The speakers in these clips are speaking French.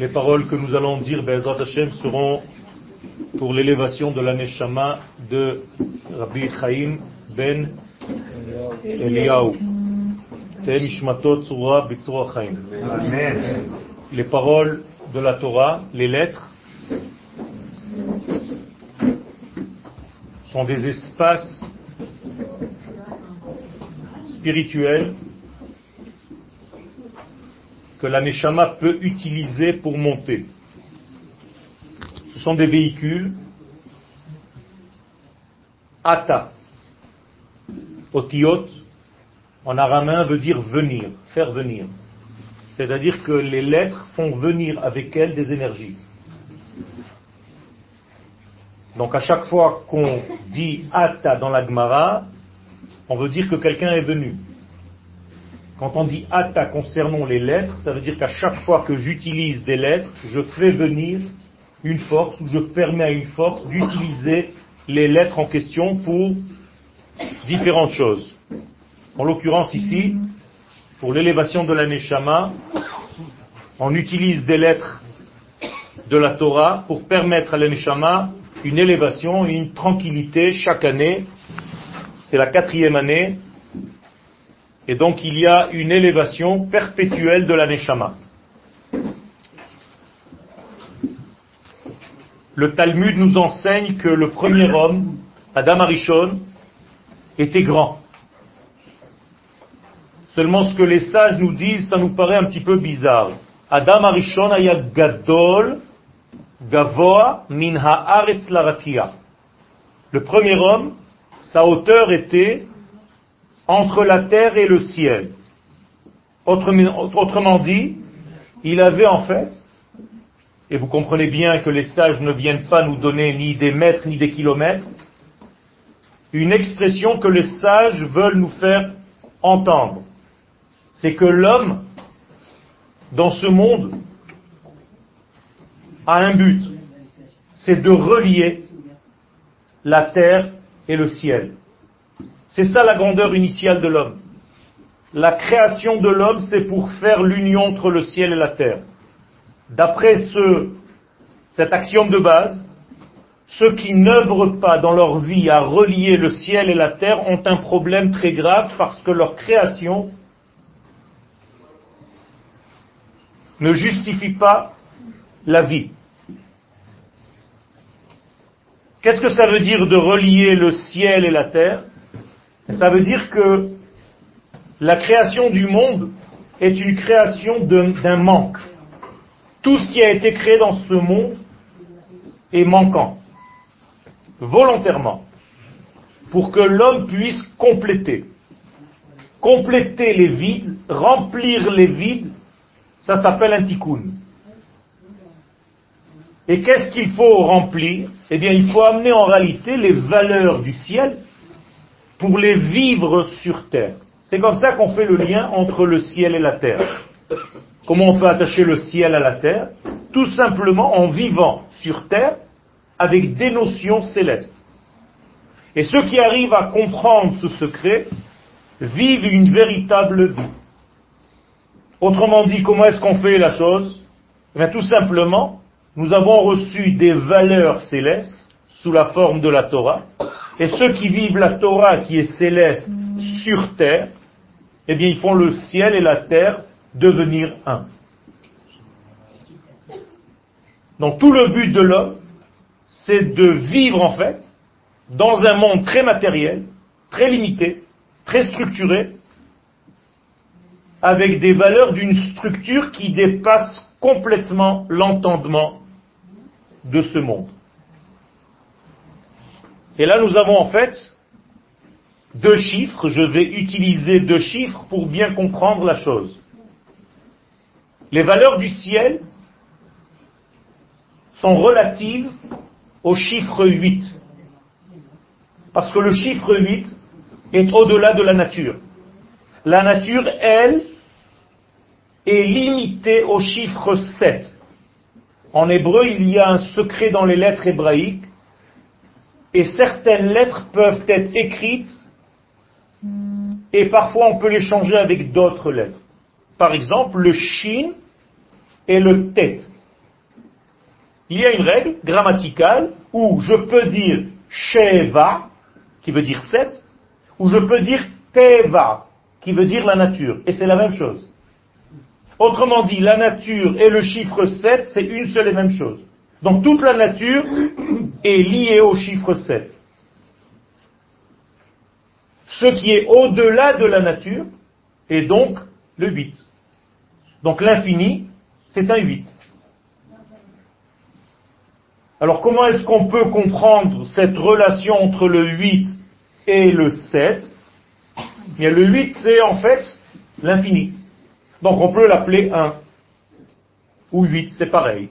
Les paroles que nous allons dire, Bezrat Hashem, seront pour l'élévation de la Neshama de Rabbi Chaim ben Eliyahu. Les paroles de la Torah, les lettres, sont des espaces spirituels que la Neshama peut utiliser pour monter. Ce sont des véhicules. Ata, otiot, en araméen veut dire venir, faire venir. C'est-à-dire que les lettres font venir avec elles des énergies. Donc à chaque fois qu'on dit Ata dans la Gemara, on veut dire que quelqu'un est venu. Quand on dit Ata concernant les lettres, ça veut dire qu'à chaque fois que j'utilise des lettres, je fais venir une force, ou je permets à une force d'utiliser les lettres en question pour différentes choses. En l'occurrence ici, pour l'élévation de la Neshama, on utilise des lettres de la Torah pour permettre à la Neshama une élévation, une tranquillité chaque année. C'est la quatrième année. Et donc il y a une élévation perpétuelle de la Neshama. Le Talmud nous enseigne que le premier homme, Adam Arishon, était grand. Seulement ce que les sages nous disent, ça nous paraît un petit peu bizarre. Adam Arishon ayat gadol gavoa min haaretz. Le premier homme, sa hauteur était entre la terre et le ciel. Autrement dit, il avait en fait, et vous comprenez bien que les sages ne viennent pas nous donner ni des mètres ni des kilomètres, une expression que les sages veulent nous faire entendre. C'est que l'homme, dans ce monde, a un but, c'est de relier la terre et le ciel. C'est ça la grandeur initiale de l'homme. La création de l'homme, c'est pour faire l'union entre le ciel et la terre. D'après ce, cet axiome de base, ceux qui n'œuvrent pas dans leur vie à relier le ciel et la terre ont un problème très grave parce que leur création ne justifie pas la vie. Qu'est-ce que ça veut dire de relier le ciel et la terre? Ça veut dire que la création du monde est une création d'un manque. Tout ce qui a été créé dans ce monde est manquant, volontairement, pour que l'homme puisse compléter. Compléter les vides, remplir les vides, ça s'appelle un tikkun. Et qu'est-ce qu'il faut remplir? Eh bien, il faut amener en réalité les valeurs du ciel pour les vivre sur terre. C'est comme ça qu'on fait le lien entre le ciel et la terre. Comment on peut attacher le ciel à la terre Tout simplement en vivant sur terre avec des notions célestes. Et ceux qui arrivent à comprendre ce secret vivent une véritable vie. Autrement dit, comment est-ce qu'on fait la chose eh bien, Tout simplement, nous avons reçu des valeurs célestes sous la forme de la Torah, et ceux qui vivent la Torah qui est céleste sur terre, eh bien, ils font le ciel et la terre devenir un. Donc tout le but de l'homme, c'est de vivre en fait dans un monde très matériel, très limité, très structuré, avec des valeurs d'une structure qui dépasse complètement l'entendement de ce monde. Et là, nous avons en fait deux chiffres. Je vais utiliser deux chiffres pour bien comprendre la chose. Les valeurs du ciel sont relatives au chiffre 8. Parce que le chiffre 8 est au-delà de la nature. La nature, elle, est limitée au chiffre 7. En hébreu, il y a un secret dans les lettres hébraïques, et certaines lettres peuvent être écrites, et parfois on peut les changer avec d'autres lettres. Par exemple, le shin et le tet. Il y a une règle grammaticale où je peux dire Sheva, qui veut dire 7, ou je peux dire Teva, qui veut dire la nature. Et c'est la même chose. Autrement dit, la nature et le chiffre 7, c'est une seule et même chose. Donc toute la nature est liée au chiffre 7. Ce qui est au-delà de la nature est donc le 8. Donc l'infini, c'est un 8. Alors comment est-ce qu'on peut comprendre cette relation entre le 8 et le 7 Bien, Le 8, c'est en fait l'infini. Donc on peut l'appeler 1. Ou 8, c'est pareil.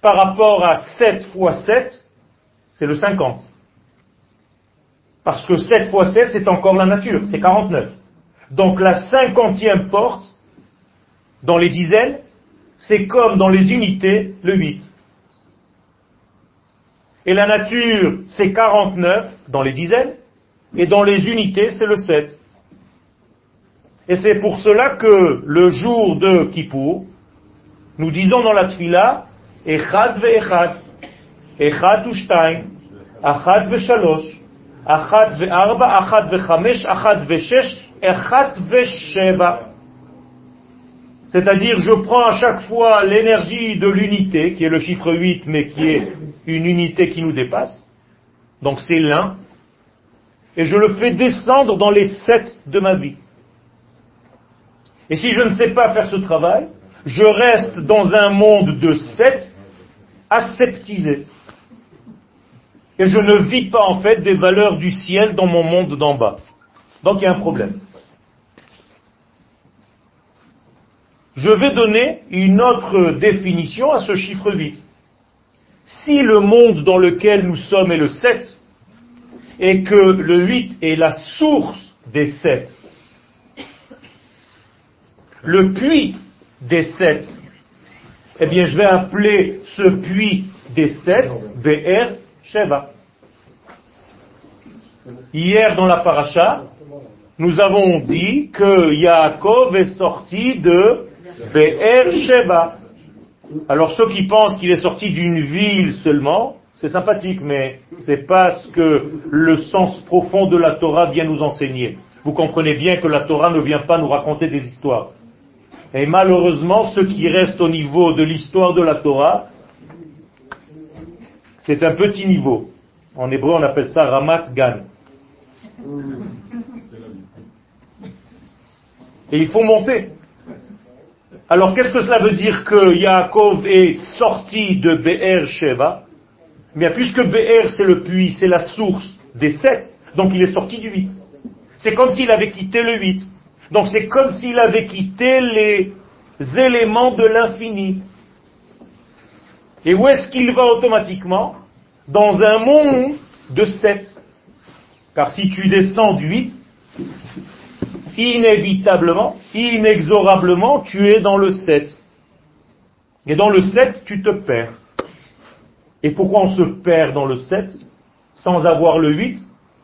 Par rapport à 7 fois 7, c'est le 50. Parce que 7 fois 7, c'est encore la nature, c'est 49. Donc la cinquantième porte, dans les dizaines, c'est comme dans les unités, le 8. Et la nature, c'est 49 dans les dizaines, et dans les unités, c'est le 7. Et c'est pour cela que le jour de Kippour, nous disons dans la tfila, C'est-à-dire, je prends à chaque fois l'énergie de l'unité, qui est le chiffre 8, mais qui est une unité qui nous dépasse. Donc c'est l'un. Et je le fais descendre dans les sept de ma vie. Et si je ne sais pas faire ce travail, je reste dans un monde de sept, aseptisé. Et je ne vis pas en fait des valeurs du ciel dans mon monde d'en bas. Donc il y a un problème. Je vais donner une autre définition à ce chiffre 8. Si le monde dans lequel nous sommes est le 7, et que le 8 est la source des 7, le puits des 7, eh bien je vais appeler ce puits des 7 BR Sheva. Hier dans la paracha, nous avons dit que Yaakov est sorti de Be'er Sheba. Alors ceux qui pensent qu'il est sorti d'une ville seulement, c'est sympathique, mais c'est pas ce que le sens profond de la Torah vient nous enseigner. Vous comprenez bien que la Torah ne vient pas nous raconter des histoires. Et malheureusement, ce qui reste au niveau de l'histoire de la Torah, c'est un petit niveau. En hébreu, on appelle ça Ramat Gan. Et il faut monter. Alors qu'est-ce que cela veut dire que Yaakov est sorti de Be'er Sheva? Eh Bien, puisque Be'er c'est le puits, c'est la source des sept, donc il est sorti du huit. C'est comme s'il avait quitté le huit. Donc c'est comme s'il avait quitté les éléments de l'infini. Et où est-ce qu'il va automatiquement? Dans un monde de sept. Car si tu descends du 8, inévitablement, inexorablement, tu es dans le 7. Et dans le 7, tu te perds. Et pourquoi on se perd dans le 7 sans avoir le 8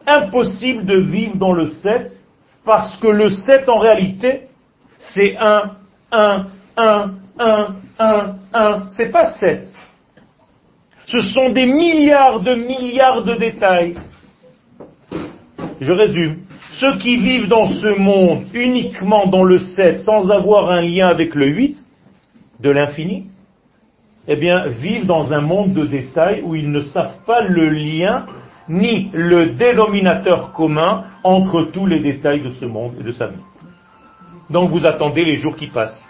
Impossible de vivre dans le 7 parce que le 7 en réalité, c'est 1, 1, 1, 1, 1, 1. C'est pas 7. Ce sont des milliards de milliards de détails. Je résume. Ceux qui vivent dans ce monde uniquement dans le 7 sans avoir un lien avec le 8 de l'infini, eh bien, vivent dans un monde de détails où ils ne savent pas le lien ni le dénominateur commun entre tous les détails de ce monde et de sa vie. Donc vous attendez les jours qui passent.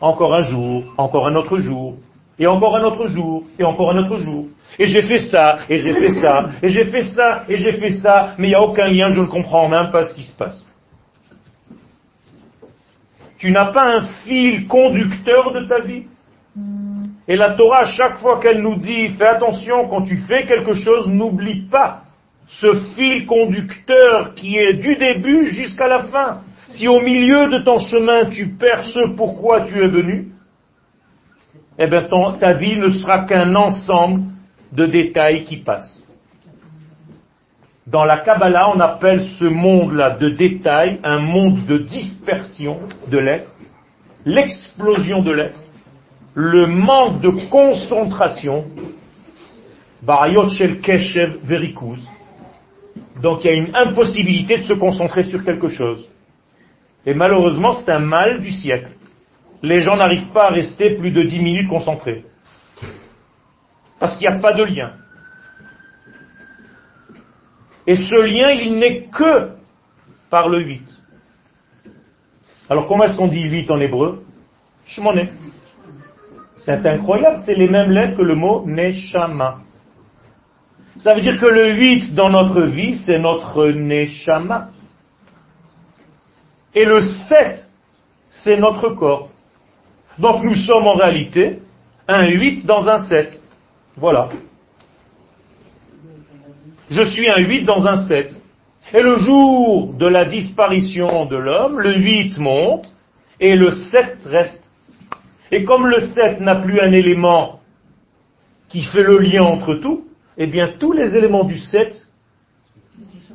Encore un jour, encore un autre jour, et encore un autre jour, et encore un autre jour. Et j'ai fait ça, et j'ai fait ça, et j'ai fait ça, et j'ai fait ça, mais il n'y a aucun lien, je ne comprends même pas ce qui se passe. Tu n'as pas un fil conducteur de ta vie. Et la Torah, chaque fois qu'elle nous dit, fais attention, quand tu fais quelque chose, n'oublie pas ce fil conducteur qui est du début jusqu'à la fin. Si au milieu de ton chemin tu perds ce pourquoi tu es venu, eh bien ta vie ne sera qu'un ensemble de détails qui passent. Dans la Kabbalah, on appelle ce monde-là de détails un monde de dispersion de l'être, l'explosion de l'être, le manque de concentration, barayot keshev verikuz, donc il y a une impossibilité de se concentrer sur quelque chose. Et malheureusement, c'est un mal du siècle. Les gens n'arrivent pas à rester plus de 10 minutes concentrés. Parce qu'il n'y a pas de lien. Et ce lien, il n'est que par le 8. Alors comment est-ce qu'on dit 8 en hébreu? Shmoné. C'est incroyable, c'est les mêmes lettres que le mot Neshama. Ça veut dire que le 8 dans notre vie, c'est notre Neshama. Et le 7, c'est notre corps. Donc nous sommes en réalité un 8 dans un 7. Voilà. Je suis un 8 dans un 7. Et le jour de la disparition de l'homme, le 8 monte et le 7 reste. Et comme le 7 n'a plus un élément qui fait le lien entre tout, eh bien tous les éléments du 7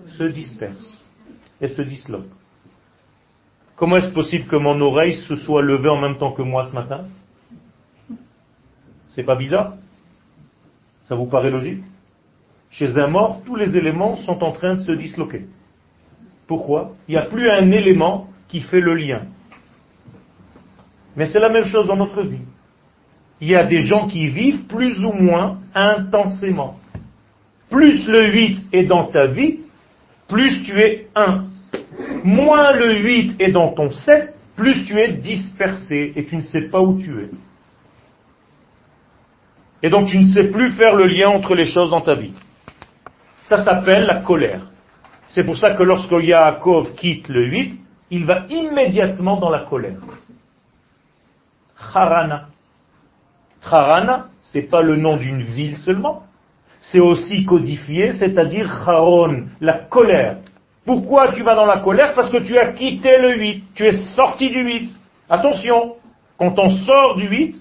se dispersent et se disloquent. Comment est-ce possible que mon oreille se soit levée en même temps que moi ce matin? C'est pas bizarre? Ça vous paraît logique? Chez un mort, tous les éléments sont en train de se disloquer. Pourquoi? Il n'y a plus un élément qui fait le lien. Mais c'est la même chose dans notre vie. Il y a des gens qui vivent plus ou moins intensément. Plus le 8 est dans ta vie, plus tu es un. Moins le 8 est dans ton 7, plus tu es dispersé et tu ne sais pas où tu es. Et donc tu ne sais plus faire le lien entre les choses dans ta vie. Ça s'appelle la colère. C'est pour ça que lorsque Yaakov quitte le 8, il va immédiatement dans la colère. Harana. Harana, c'est pas le nom d'une ville seulement, c'est aussi codifié, c'est-à-dire Haron, la colère. Pourquoi tu vas dans la colère? Parce que tu as quitté le 8, tu es sorti du 8. Attention, quand on sort du 8,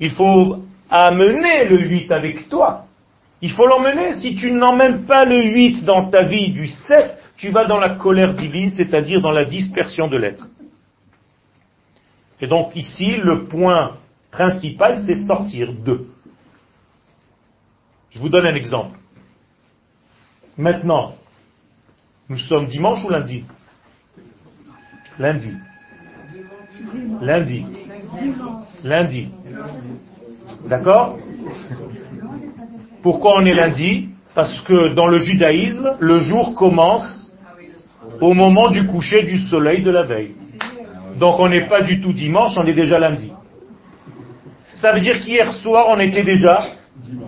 il faut amener le 8 avec toi. Il faut l'emmener. Si tu n'emmènes pas le 8 dans ta vie du 7, tu vas dans la colère divine, c'est-à-dire dans la dispersion de l'être. Et donc ici, le point principal, c'est sortir de. Je vous donne un exemple. Maintenant, nous sommes dimanche ou lundi? Lundi. Lundi. Lundi. D'accord? Pourquoi on est lundi? Parce que dans le judaïsme, le jour commence au moment du coucher du soleil de la veille. Donc on n'est pas du tout dimanche, on est déjà lundi. Ça veut dire qu'hier soir, on était déjà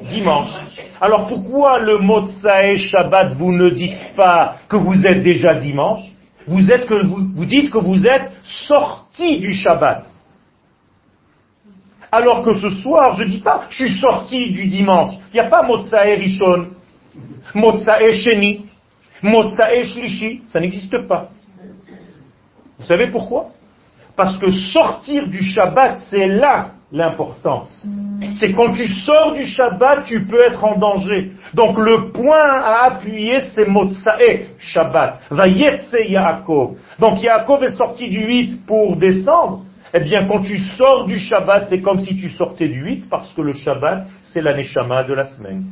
dimanche. Alors pourquoi le mot Tsae Shabbat, vous ne dites pas que vous êtes déjà dimanche? Vous dites que vous êtes sorti du Shabbat. Alors que ce soir, je ne dis pas, je suis sorti du dimanche. Il n'y a pas Motsae Rishon, Motsae Sheni, Motsae Shlishi. Ça n'existe pas. Vous savez pourquoi? Parce que sortir du Shabbat, c'est là l'importance. C'est quand tu sors du Shabbat, tu peux être en danger. Donc le point à appuyer, c'est Motsae, Shabbat. Vayetse Yaakov. Donc Yaakov est sorti du 8 pour descendre. Eh bien, quand tu sors du Shabbat, c'est comme si tu sortais du 8, parce que le Shabbat, c'est la Neshama de la semaine.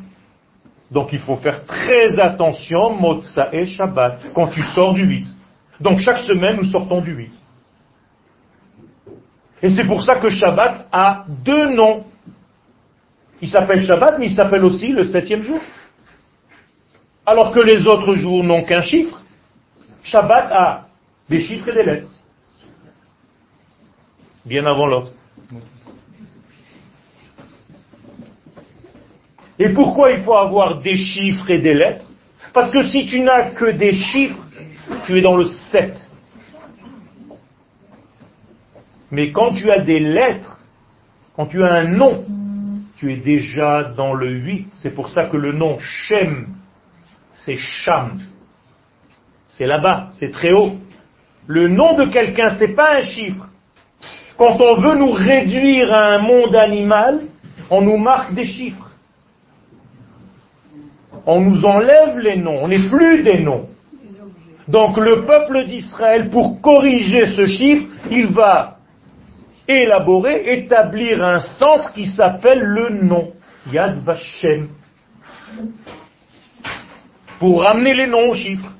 Donc il faut faire très attention, Motsae Shabbat, quand tu sors du 8. Donc chaque semaine, nous sortons du 8. Et c'est pour ça que Shabbat a deux noms. Il s'appelle Shabbat, mais il s'appelle aussi le septième jour. Alors que les autres jours n'ont qu'un chiffre. Shabbat a des chiffres et des lettres. Bien avant l'autre. Et pourquoi il faut avoir des chiffres et des lettres? Parce que si tu n'as que des chiffres, tu es dans le 7. Mais quand tu as des lettres, quand tu as un nom, tu es déjà dans le 8. C'est pour ça que le nom Shem, c'est Sham. C'est là-bas, c'est très haut. Le nom de quelqu'un, c'est pas un chiffre. Quand on veut nous réduire à un monde animal, on nous marque des chiffres. On nous enlève les noms, on n'est plus des noms. Donc le peuple d'Israël, pour corriger ce chiffre, il va élaborer, établir un centre qui s'appelle le nom, Yad Vashem, pour ramener les noms aux chiffres.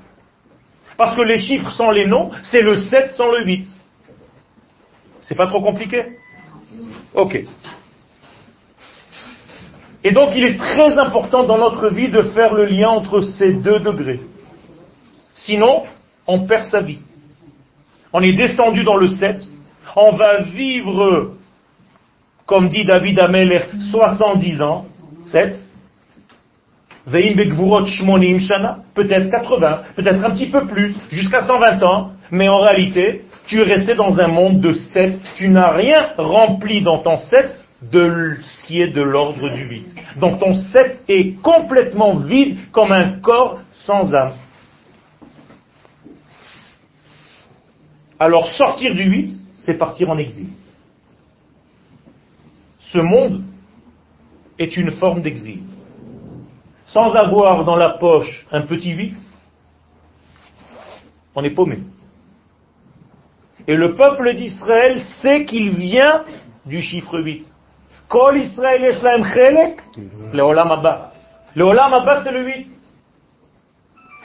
Parce que les chiffres sans les noms, c'est le 7 sans le 8. C'est pas trop compliqué? Ok. Et donc il est très important dans notre vie de faire le lien entre ces deux degrés. Sinon, on perd sa vie. On est descendu dans le 7, on va vivre, comme dit David Ameler, 70 ans, 7, peut-être 80, peut-être un petit peu plus, jusqu'à 120 ans, mais en réalité, tu es resté dans un monde de 7, tu n'as rien rempli dans ton 7 de ce qui est de l'ordre du vide. Donc ton 7 est complètement vide comme un corps sans âme. Alors sortir du 8, c'est partir en exil. Ce monde est une forme d'exil. Sans avoir dans la poche un petit 8, on est paumé. Et le peuple d'Israël sait qu'il vient du chiffre 8. Kol Israël chelek, le Olam Abba. Le Olam Abba, c'est le 8.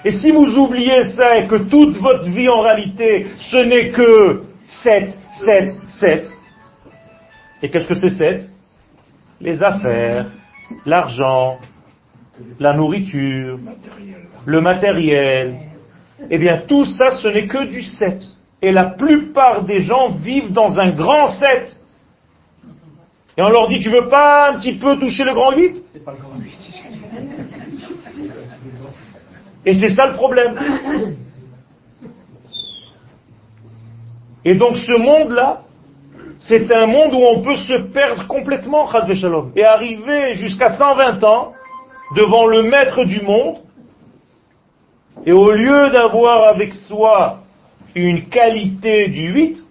Et si vous oubliez ça et que toute votre vie en réalité, ce n'est que 7, 7, 7, et qu'est-ce que c'est 7 Les affaires, l'argent, la nourriture, le matériel, eh bien tout ça, ce n'est que du 7. Et la plupart des gens vivent dans un grand 7. Et on leur dit, tu veux pas un petit peu toucher le grand 8 C'est pas le grand 8. Et c'est ça le problème. Et donc ce monde-là, c'est un monde où on peut se perdre complètement, Shalom, et arriver jusqu'à 120 ans devant le maître du monde, et au lieu d'avoir avec soi une qualité du 8,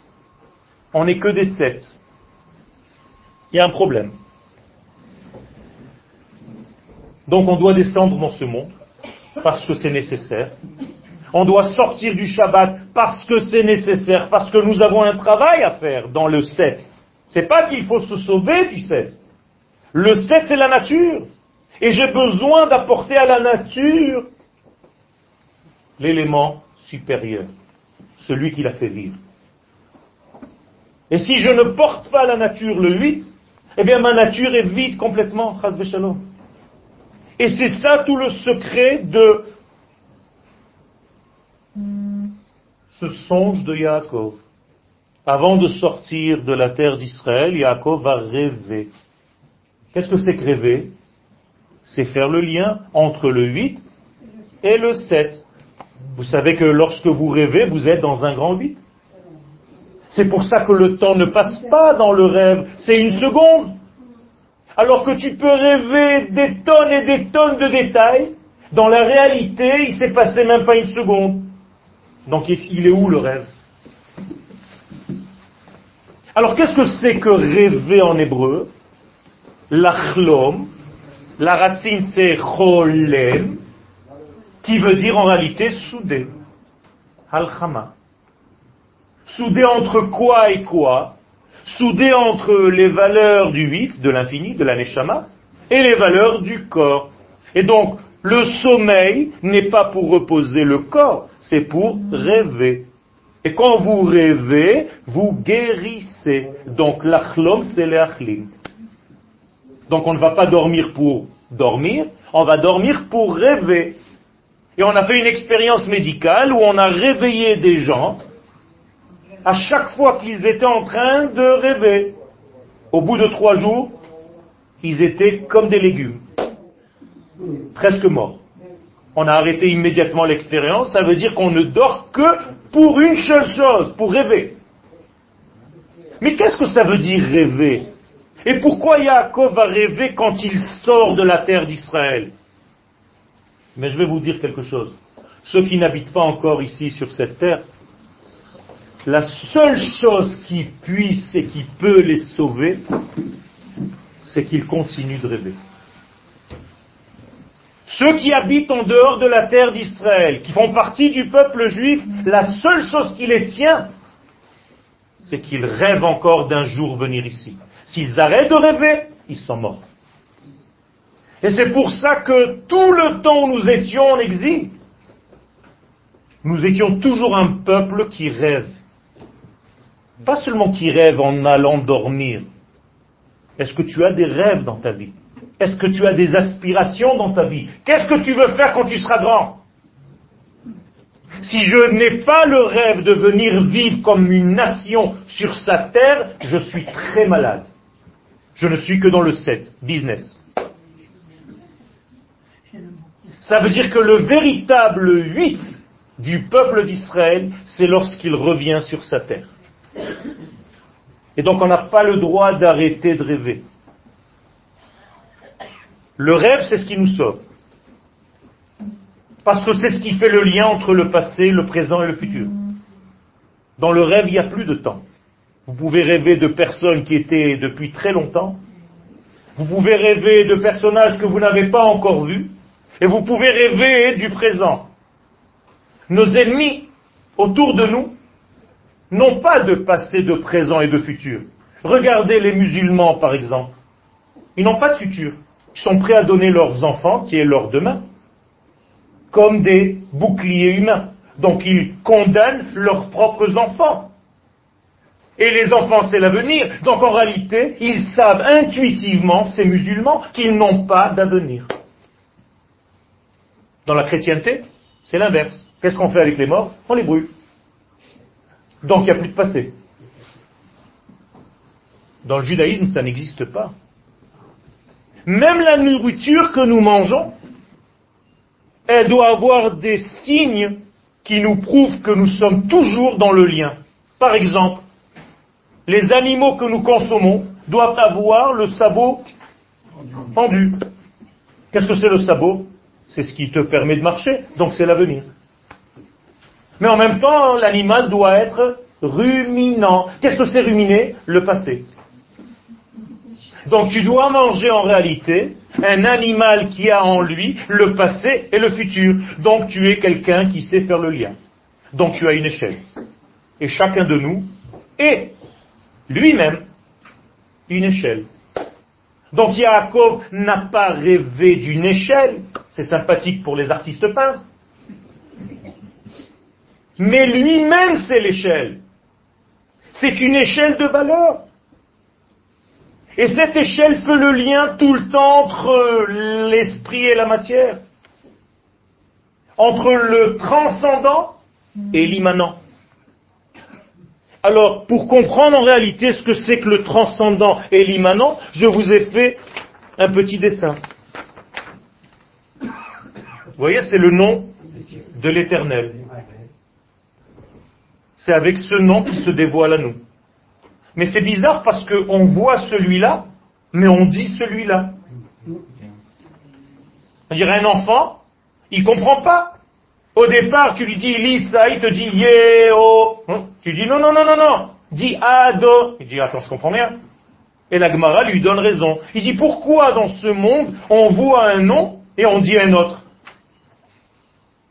on n'est que des 7. Il y a un problème. Donc on doit descendre dans ce monde parce que c'est nécessaire. On doit sortir du Shabbat parce que c'est nécessaire, parce que nous avons un travail à faire dans le 7. C'est pas qu'il faut se sauver du 7. Le 7 c'est la nature. Et j'ai besoin d'apporter à la nature l'élément supérieur, celui qui l'a fait vivre. Et si je ne porte pas la nature le 8, eh bien ma nature est vide complètement, Et c'est ça tout le secret de ce songe de Yaakov. Avant de sortir de la terre d'Israël, Yaakov va rêver. Qu'est-ce que c'est que rêver? C'est faire le lien entre le 8 et le 7. Vous savez que lorsque vous rêvez, vous êtes dans un grand 8. C'est pour ça que le temps ne passe pas dans le rêve, c'est une seconde. Alors que tu peux rêver des tonnes et des tonnes de détails, dans la réalité, il s'est passé même pas une seconde. Donc il est où le rêve? Alors qu'est-ce que c'est que rêver en hébreu? L'achlom, la racine c'est cholem, qui veut dire en réalité soudé. Al-Khama. Soudé entre quoi et quoi? Soudé entre les valeurs du 8, de l'infini, de la neshama, et les valeurs du corps. Et donc, le sommeil n'est pas pour reposer le corps, c'est pour rêver. Et quand vous rêvez, vous guérissez. Donc l'achlom, c'est l'achlim. Donc on ne va pas dormir pour dormir, on va dormir pour rêver. Et on a fait une expérience médicale où on a réveillé des gens à chaque fois qu'ils étaient en train de rêver. Au bout de trois jours, ils étaient comme des légumes presque mort. On a arrêté immédiatement l'expérience, ça veut dire qu'on ne dort que pour une seule chose, pour rêver. Mais qu'est-ce que ça veut dire rêver? Et pourquoi Yaakov va rêver quand il sort de la terre d'Israël? Mais je vais vous dire quelque chose. Ceux qui n'habitent pas encore ici sur cette terre, la seule chose qui puisse et qui peut les sauver, c'est qu'ils continuent de rêver. Ceux qui habitent en dehors de la terre d'Israël, qui font partie du peuple juif, la seule chose qui les tient, c'est qu'ils rêvent encore d'un jour venir ici. S'ils arrêtent de rêver, ils sont morts. Et c'est pour ça que tout le temps où nous étions en exil, nous étions toujours un peuple qui rêve. Pas seulement qui rêve en allant dormir. Est-ce que tu as des rêves dans ta vie? Est-ce que tu as des aspirations dans ta vie? Qu'est-ce que tu veux faire quand tu seras grand? Si je n'ai pas le rêve de venir vivre comme une nation sur sa terre, je suis très malade. Je ne suis que dans le 7, business. Ça veut dire que le véritable 8 du peuple d'Israël, c'est lorsqu'il revient sur sa terre. Et donc on n'a pas le droit d'arrêter de rêver. Le rêve, c'est ce qui nous sauve. Parce que c'est ce qui fait le lien entre le passé, le présent et le futur. Dans le rêve, il n'y a plus de temps. Vous pouvez rêver de personnes qui étaient depuis très longtemps. Vous pouvez rêver de personnages que vous n'avez pas encore vus. Et vous pouvez rêver du présent. Nos ennemis autour de nous n'ont pas de passé, de présent et de futur. Regardez les musulmans, par exemple. Ils n'ont pas de futur. Sont prêts à donner leurs enfants, qui est leur demain, comme des boucliers humains. Donc ils condamnent leurs propres enfants. Et les enfants, c'est l'avenir. Donc en réalité, ils savent intuitivement, ces musulmans, qu'ils n'ont pas d'avenir. Dans la chrétienté, c'est l'inverse. Qu'est-ce qu'on fait avec les morts? On les brûle. Donc il n'y a plus de passé. Dans le judaïsme, ça n'existe pas. Même la nourriture que nous mangeons, elle doit avoir des signes qui nous prouvent que nous sommes toujours dans le lien. Par exemple, les animaux que nous consommons doivent avoir le sabot pendu. Qu'est-ce que c'est le sabot? C'est ce qui te permet de marcher, donc c'est l'avenir. Mais en même temps, l'animal doit être ruminant. Qu'est-ce que c'est ruminer Le passé. Donc tu dois manger en réalité un animal qui a en lui le passé et le futur. Donc tu es quelqu'un qui sait faire le lien. Donc tu as une échelle. Et chacun de nous est lui-même une échelle. Donc Yaakov n'a pas rêvé d'une échelle. C'est sympathique pour les artistes peintres. Mais lui-même, c'est l'échelle. C'est une échelle de valeur. Et cette échelle fait le lien tout le temps entre l'esprit et la matière. Entre le transcendant et l'immanent. Alors, pour comprendre en réalité ce que c'est que le transcendant et l'immanent, je vous ai fait un petit dessin. Vous voyez, c'est le nom de l'éternel. C'est avec ce nom qui se dévoile à nous. Mais c'est bizarre parce qu'on voit celui-là, mais on dit celui-là. C'est-à-dire un enfant, il comprend pas. Au départ, tu lui dis Lisa, il te dit Yeo. Hein? Tu dis non, non, non, non, non. Dis Ado. Il dit attends, je comprends rien. Et la Gemara lui donne raison. Il dit pourquoi dans ce monde on voit un nom et on dit un autre?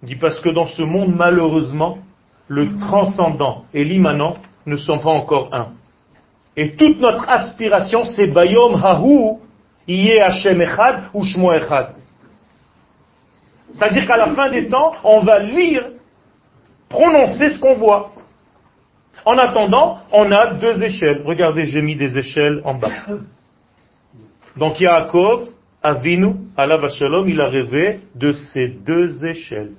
Il dit parce que dans ce monde, malheureusement, le transcendant et l'immanent ne sont pas encore un. Et toute notre aspiration, c'est Bayom Hahu, Iye Hashem Echad ou Shmo Echad. C'est-à-dire qu'à la fin des temps, on va lire, prononcer ce qu'on voit. En attendant, on a deux échelles. Regardez, j'ai mis des échelles en bas. Donc Yaakov, Avinu, Allah Shalom, il a rêvé de ces deux échelles.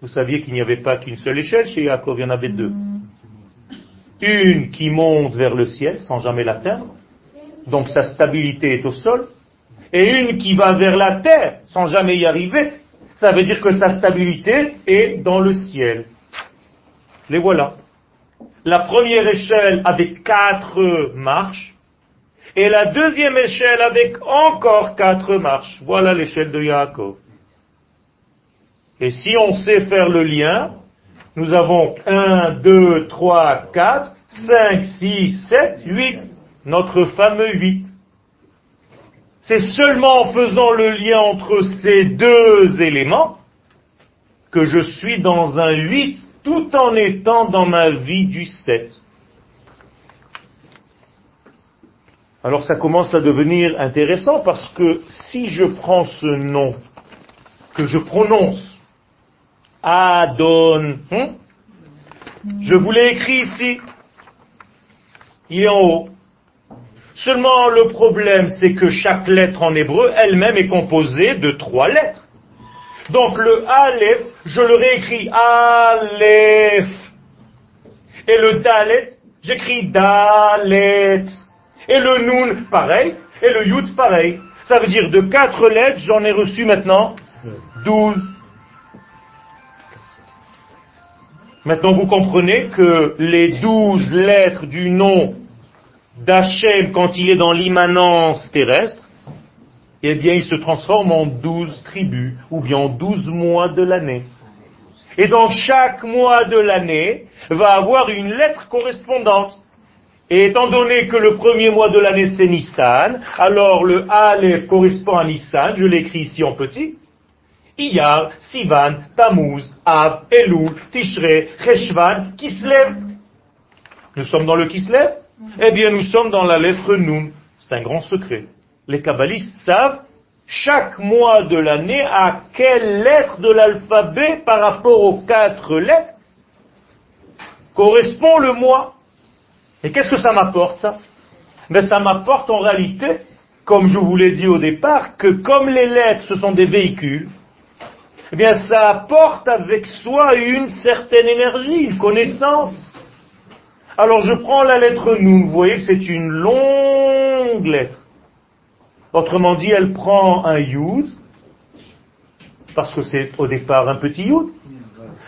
Vous saviez qu'il n'y avait pas qu'une seule échelle chez Yaakov, il y en avait deux. Une qui monte vers le ciel sans jamais l'atteindre, donc sa stabilité est au sol, et une qui va vers la terre sans jamais y arriver, ça veut dire que sa stabilité est dans le ciel. Les voilà. La première échelle avec quatre marches, et la deuxième échelle avec encore quatre marches. Voilà l'échelle de Yaakov. Et si on sait faire le lien, nous avons 1, 2, 3, 4, 5, 6, 7, 8, notre fameux 8. C'est seulement en faisant le lien entre ces deux éléments que je suis dans un 8 tout en étant dans ma vie du 7. Alors ça commence à devenir intéressant parce que si je prends ce nom que je prononce, Adon, hein, je vous l'ai écrit ici, il est en haut. Seulement le problème c'est que chaque lettre en hébreu elle-même est composée de trois lettres. Donc le Aleph, je le réécris Aleph. Et le Dalet, j'écris Dalet. Et le Nun, pareil. Et le Yud, pareil. Ça veut dire de quatre lettres, j'en ai reçu maintenant douze. Maintenant, vous comprenez que les douze lettres du nom d'Hachem, quand il est dans l'immanence terrestre, eh bien, il se transforme en douze tribus, ou bien en douze mois de l'année. Et donc, chaque mois de l'année va avoir une lettre correspondante. Et étant donné que le premier mois de l'année c'est Nissan, alors le Aleph correspond à Nissan, je l'écris ici en petit. Iyar, Sivan, Tammuz, Av, Elul, Tishrei, Cheshvan, Kislev. Nous sommes dans le Kislev? Eh bien, nous sommes dans la lettre Nun. C'est un grand secret. Les kabbalistes savent chaque mois de l'année à quelle lettre de l'alphabet par rapport aux quatre lettres correspond le mois. Et qu'est-ce que ça m'apporte, ça? Mais ça m'apporte en réalité, comme je vous l'ai dit au départ, que comme les lettres, ce sont des véhicules, eh bien, ça apporte avec soi une certaine énergie, une connaissance. Alors, je prends la lettre nous, vous voyez que c'est une longue lettre. Autrement dit, elle prend un yud, parce que c'est au départ un petit yud,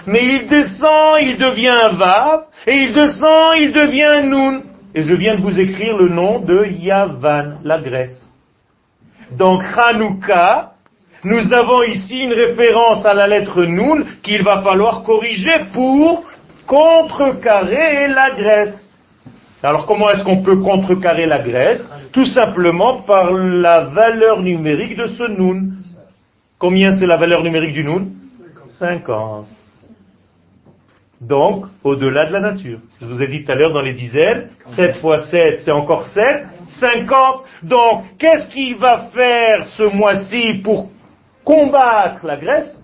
mais il descend, il devient un vav, et il descend, il devient un nun. Et je viens de vous écrire le nom de Yavan, la Grèce. Donc Hanouka, nous avons ici une référence à la lettre Nun qu'il va falloir corriger pour contrecarrer la Grèce. Alors comment est-ce qu'on peut contrecarrer la Grèce Tout simplement par la valeur numérique de ce Nun. Combien c'est la valeur numérique du Nun 50. Donc, au-delà de la nature. Je vous ai dit tout à l'heure dans les dizaines, 7 fois 7, c'est encore 7, 50. Donc, qu'est-ce qu'il va faire ce mois-ci pour combattre la Grèce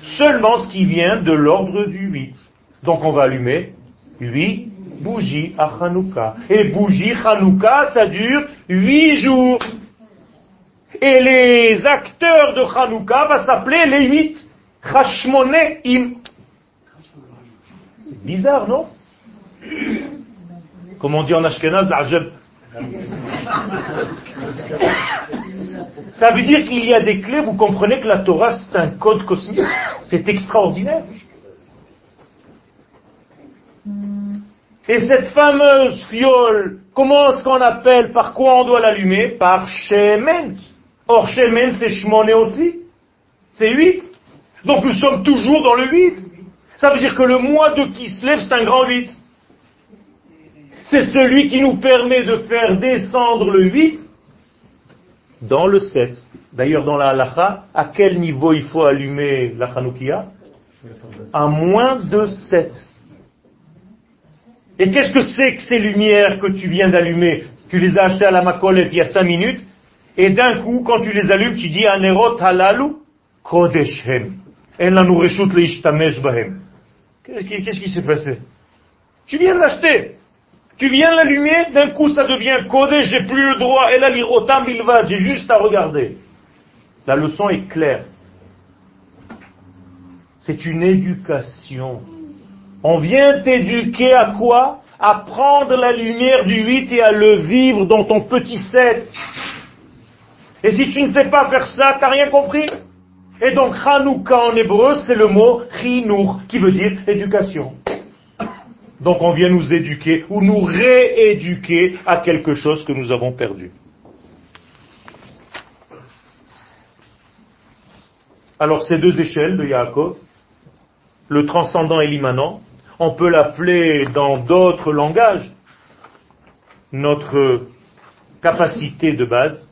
Seulement ce qui vient de l'ordre du 8. Donc, on va allumer 8 bougies à Hanouka. Et bougie Hanouka, ça dure 8 jours. Et les acteurs de Hanouka vont s'appeler les 8 Hashmoneim. Bizarre, non? Comme on dit en Ashkenaz, Ça veut dire qu'il y a des clés, vous comprenez que la Torah c'est un code cosmique. C'est extraordinaire. Et cette fameuse fiole, comment est-ce qu'on appelle, par quoi on doit l'allumer? Par Shemen. Or Shemen c'est Shmoné aussi. C'est 8. Donc nous sommes toujours dans le 8. Ça veut dire que le mois de Kislev, c'est un grand 8. C'est celui qui nous permet de faire descendre le 8 dans le 7. D'ailleurs, dans la halacha, à quel niveau il faut allumer la Hanoukia? À moins de 7. Et qu'est-ce que c'est que ces lumières que tu viens d'allumer? Tu les as achetées à la Macolette il y a 5 minutes, et d'un coup, quand tu les allumes, tu dis Anerot halalu kodeshem. Qu'est-ce qui s'est passé? Tu viens de l'acheter. Tu viens l'allumer, d'un coup ça devient codé, j'ai plus le droit. Et là, l'Irotam, il va, j'ai juste à regarder. La leçon est claire. C'est une éducation. On vient t'éduquer à quoi? À prendre la lumière du 8 et à le vivre dans ton petit 7. Et si tu ne sais pas faire ça, t'as rien compris? Et donc, Hanouka en hébreu, c'est le mot chinour, qui veut dire éducation. Donc, on vient nous éduquer ou nous rééduquer à quelque chose que nous avons perdu. Alors, ces deux échelles de Yaakov, le transcendant et l'immanent, on peut l'appeler dans d'autres langages notre capacité de base,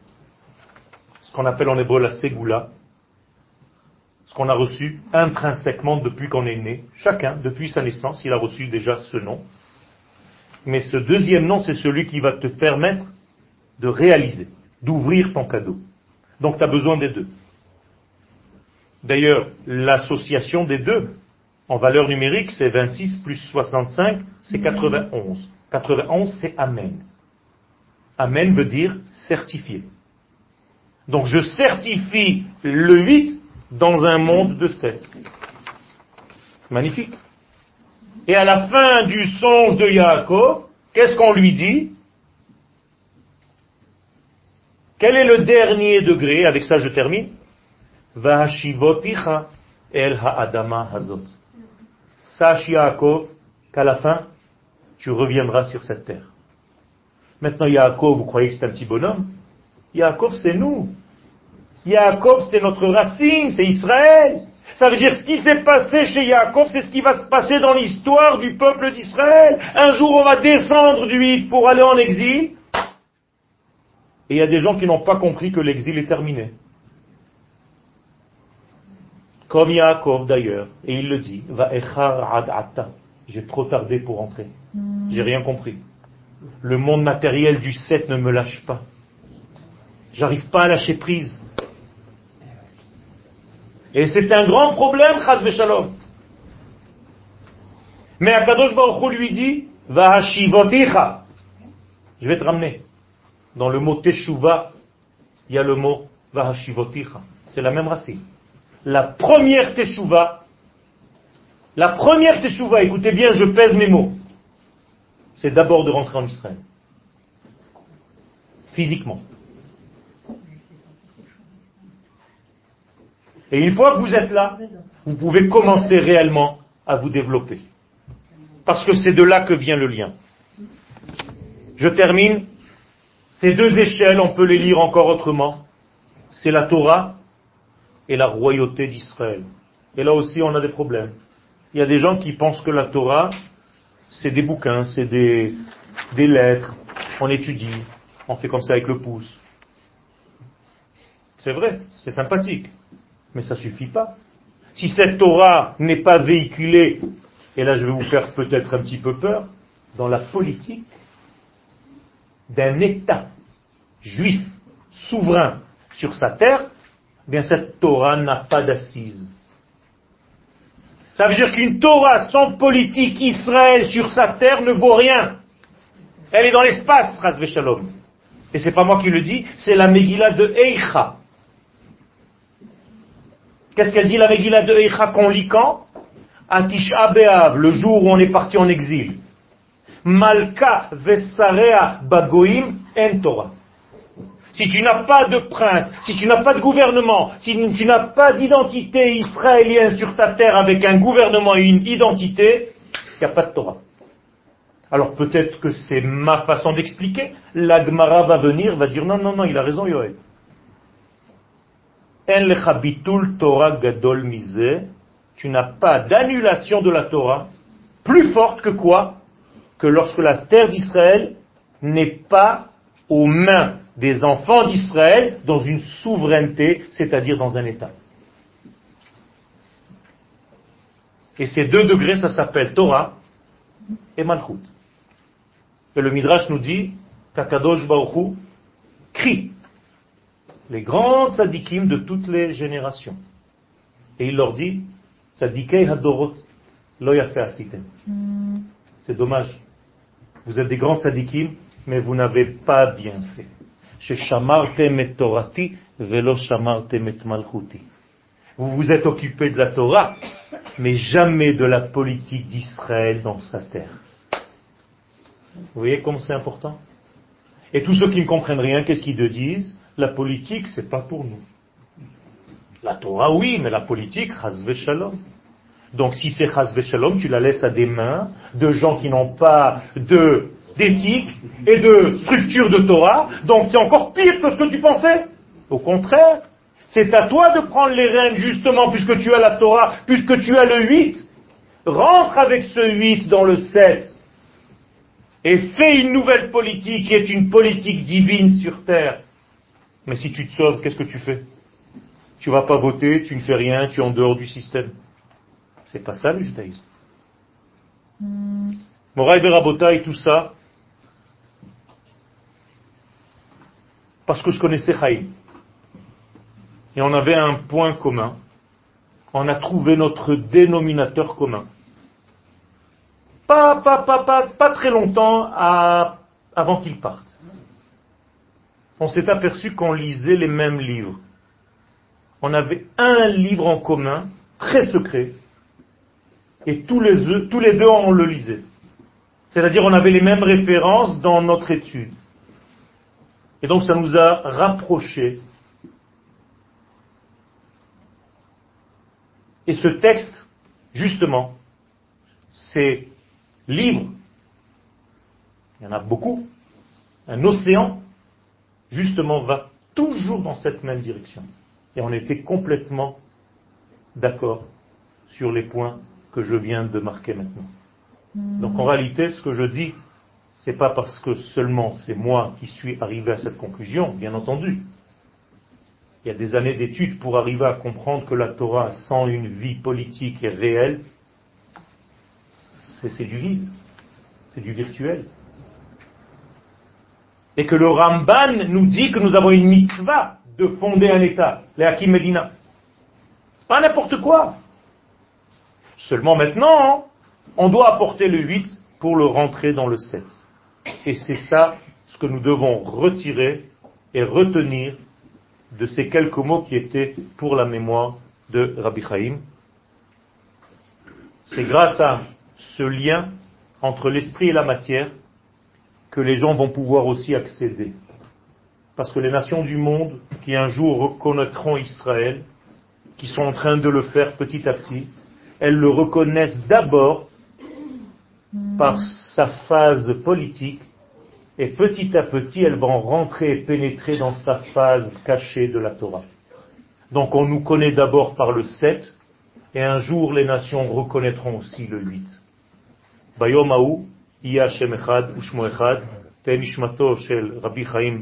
ce qu'on appelle en hébreu la ségoula, ce qu'on a reçu intrinsèquement depuis qu'on est né. Chacun, depuis sa naissance, il a reçu déjà ce nom. Mais ce deuxième nom, c'est celui qui va te permettre de réaliser, d'ouvrir ton cadeau. Donc tu as besoin des deux. D'ailleurs, l'association des deux, en valeur numérique, c'est 26 plus 65, c'est 91. 91, c'est Amen. Amen veut dire certifié. Donc je certifie le 8 dans un monde de 7. Magnifique. Et à la fin du songe de Yaakov, qu'est-ce qu'on lui dit? Quel est le dernier degré? Avec ça je termine. Vahashivoticha el ha'adama hazot. Sache Yaakov qu'à la fin, tu reviendras sur cette terre. Maintenant Yaakov, vous croyez que c'est un petit bonhomme? Yaakov c'est nous. Yaakov c'est notre racine, c'est Israël. Ça veut dire ce qui s'est passé chez Yaakov, c'est ce qui va se passer dans l'histoire du peuple d'Israël. Un jour, on va descendre du 8 pour aller en exil. Et il y a des gens qui n'ont pas compris que l'exil est terminé. Comme Yaakov d'ailleurs. Et il le dit, va ad J'ai trop tardé pour entrer. J'ai rien compris. Le monde matériel du 7 ne me lâche pas. J'arrive pas à lâcher prise. Et c'est un grand problème, Chaz Shalom. Mais Akadosh Baruch lui dit, Vahashivoticha. Je vais te ramener. Dans le mot Teshuva, il y a le mot Vahashivoticha. C'est la même racine. La première Teshuva, la première Teshuva, écoutez bien, je pèse mes mots, c'est d'abord de rentrer en Israël. Physiquement. Et une fois que vous êtes là, vous pouvez commencer réellement à vous développer. Parce que c'est de là que vient le lien. Je termine. Ces deux échelles, on peut les lire encore autrement. C'est la Torah et la royauté d'Israël. Et là aussi, on a des problèmes. Il y a des gens qui pensent que la Torah, c'est des bouquins, c'est des, des lettres, on étudie, on fait comme ça avec le pouce. C'est vrai, c'est sympathique. Mais ça ne suffit pas. Si cette Torah n'est pas véhiculée, et là je vais vous faire peut-être un petit peu peur, dans la politique d'un État juif souverain sur sa terre, eh bien cette Torah n'a pas d'assise. Ça veut dire qu'une Torah sans politique Israël sur sa terre ne vaut rien. Elle est dans l'espace, Razve Shalom. Et c'est pas moi qui le dis, c'est la Megillah de Eicha. Qu'est-ce qu'elle dit la Megillah de Eicha qu'on lit quand Atisha le jour où on est parti en exil. Malka Vesarea Bagoim en Torah. Si tu n'as pas de prince, si tu n'as pas de gouvernement, si tu n'as pas d'identité israélienne sur ta terre avec un gouvernement et une identité, il n'y a pas de Torah. Alors peut-être que c'est ma façon d'expliquer. L'Agmara va venir, va dire non, non, non, il a raison Yoel. Torah gadol tu n'as pas d'annulation de la Torah plus forte que quoi? Que lorsque la terre d'Israël n'est pas aux mains des enfants d'Israël dans une souveraineté, c'est-à-dire dans un État. Et ces deux degrés, ça s'appelle Torah et Malchut. Et le Midrash nous dit qu'Akadosh Baruch crie les grands tzadikim de toutes les générations. Et il leur dit, tzadikei hadorot lo hmm. C'est dommage. Vous êtes des grands tzadikim, mais vous n'avez pas bien fait. Vous vous êtes occupé de la Torah, mais jamais de la politique d'Israël dans sa terre. Vous voyez comme c'est important? Et tous ceux qui ne comprennent rien, qu'est-ce qu'ils te disent? La politique, c'est pas pour nous. La Torah, oui, mais la politique, chazve shalom. Donc si c'est chazve shalom, tu la laisses à des mains de gens qui n'ont pas d'éthique et de structure de Torah, donc c'est encore pire que ce que tu pensais. Au contraire, c'est à toi de prendre les rênes justement puisque tu as la Torah, puisque tu as le 8. Rentre avec ce 8 dans le 7 et fais une nouvelle politique qui est une politique divine sur terre. Mais si tu te sauves, qu'est-ce que tu fais? Tu vas pas voter, tu ne fais rien, tu es en dehors du système. C'est pas ça le judaïsme. Moraï Berabota et tout ça, parce que je connaissais Chaim. Et on avait un point commun. On a trouvé notre dénominateur commun. Pas, pas, pas, pas, pas très longtemps avant qu'il parte. On s'est aperçu qu'on lisait les mêmes livres. On avait un livre en commun, très secret, et tous les, deux on le lisait. C'est-à-dire on avait les mêmes références dans notre étude. Et donc ça nous a rapprochés. Et ce texte, justement, ces livres, il y en a beaucoup, un océan, justement, va toujours dans cette même direction. Et on était complètement d'accord sur les points que je viens de marquer maintenant. Donc en réalité, ce que je dis, c'est pas parce que seulement c'est moi qui suis arrivé à cette conclusion, bien entendu. Il y a des années d'études pour arriver à comprendre que la Torah, sans une vie politique et réelle, c'est du vide, c'est du virtuel. Et que le Ramban nous dit que nous avons une mitzvah de fonder un État, les Hakim Medina. Pas n'importe quoi. Seulement maintenant, on doit apporter le 8 pour le rentrer dans le 7. Et c'est ça ce que nous devons retirer et retenir de ces quelques mots qui étaient pour la mémoire de Rabbi Chaim. C'est grâce à ce lien entre l'esprit et la matière que les gens vont pouvoir aussi accéder. Parce que les nations du monde qui un jour reconnaîtront Israël, qui sont en train de le faire petit à petit, elles le reconnaissent d'abord par sa phase politique, et petit à petit, elles vont rentrer et pénétrer dans sa phase cachée de la Torah. Donc on nous connaît d'abord par le 7, et un jour les nations reconnaîtront aussi le 8. Bayom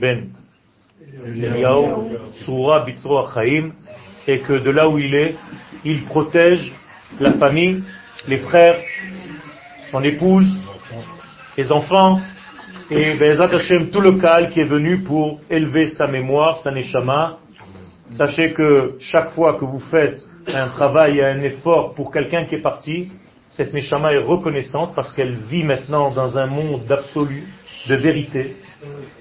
Ben et que de là où il est, il protège la famille, les frères, son épouse, les enfants, et Bezat Hashem, tout le cal qui est venu pour élever sa mémoire, sa neshama. Sachez que chaque fois que vous faites un travail et un effort pour quelqu'un qui est parti, cette neshama est reconnaissante parce qu'elle vit maintenant dans un monde d'absolu, de vérité.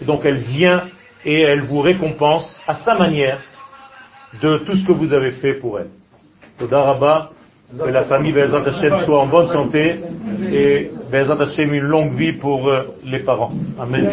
Donc elle vient et elle vous récompense à sa manière de tout ce que vous avez fait pour elle. Todaraba, que la famille Bezat Hashem soit en bonne santé et Bezat Hashem une longue vie pour euh, les parents. Amen.